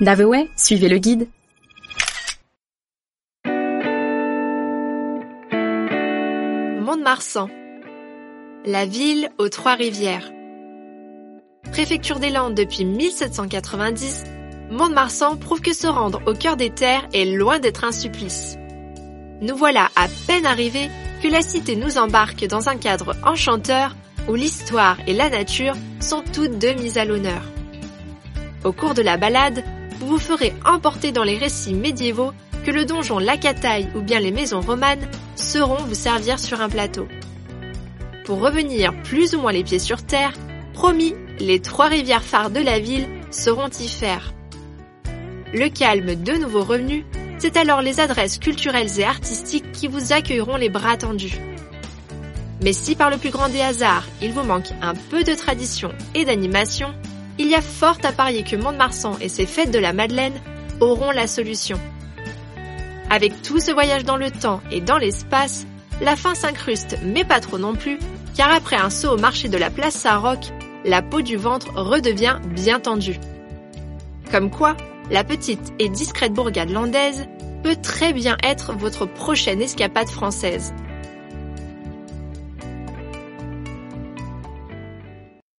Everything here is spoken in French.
Daveway, suivez le guide. Mont-de-Marsan. La ville aux trois rivières. Préfecture des Landes depuis 1790, Mont-de-Marsan prouve que se rendre au cœur des terres est loin d'être un supplice. Nous voilà à peine arrivés que la cité nous embarque dans un cadre enchanteur où l'histoire et la nature sont toutes deux mises à l'honneur. Au cours de la balade, vous vous ferez emporter dans les récits médiévaux que le donjon Lacataille ou bien les maisons romanes seront vous servir sur un plateau. Pour revenir plus ou moins les pieds sur terre, promis, les trois rivières phares de la ville seront y faire. Le calme de nouveaux revenus, c'est alors les adresses culturelles et artistiques qui vous accueilleront les bras tendus. Mais si par le plus grand des hasards, il vous manque un peu de tradition et d'animation, il y a fort à parier que Mont-de-Marsan et ses fêtes de la Madeleine auront la solution. Avec tout ce voyage dans le temps et dans l'espace, la faim s'incruste, mais pas trop non plus, car après un saut au marché de la place Saint-Roch, la peau du ventre redevient bien tendue. Comme quoi, la petite et discrète bourgade landaise peut très bien être votre prochaine escapade française.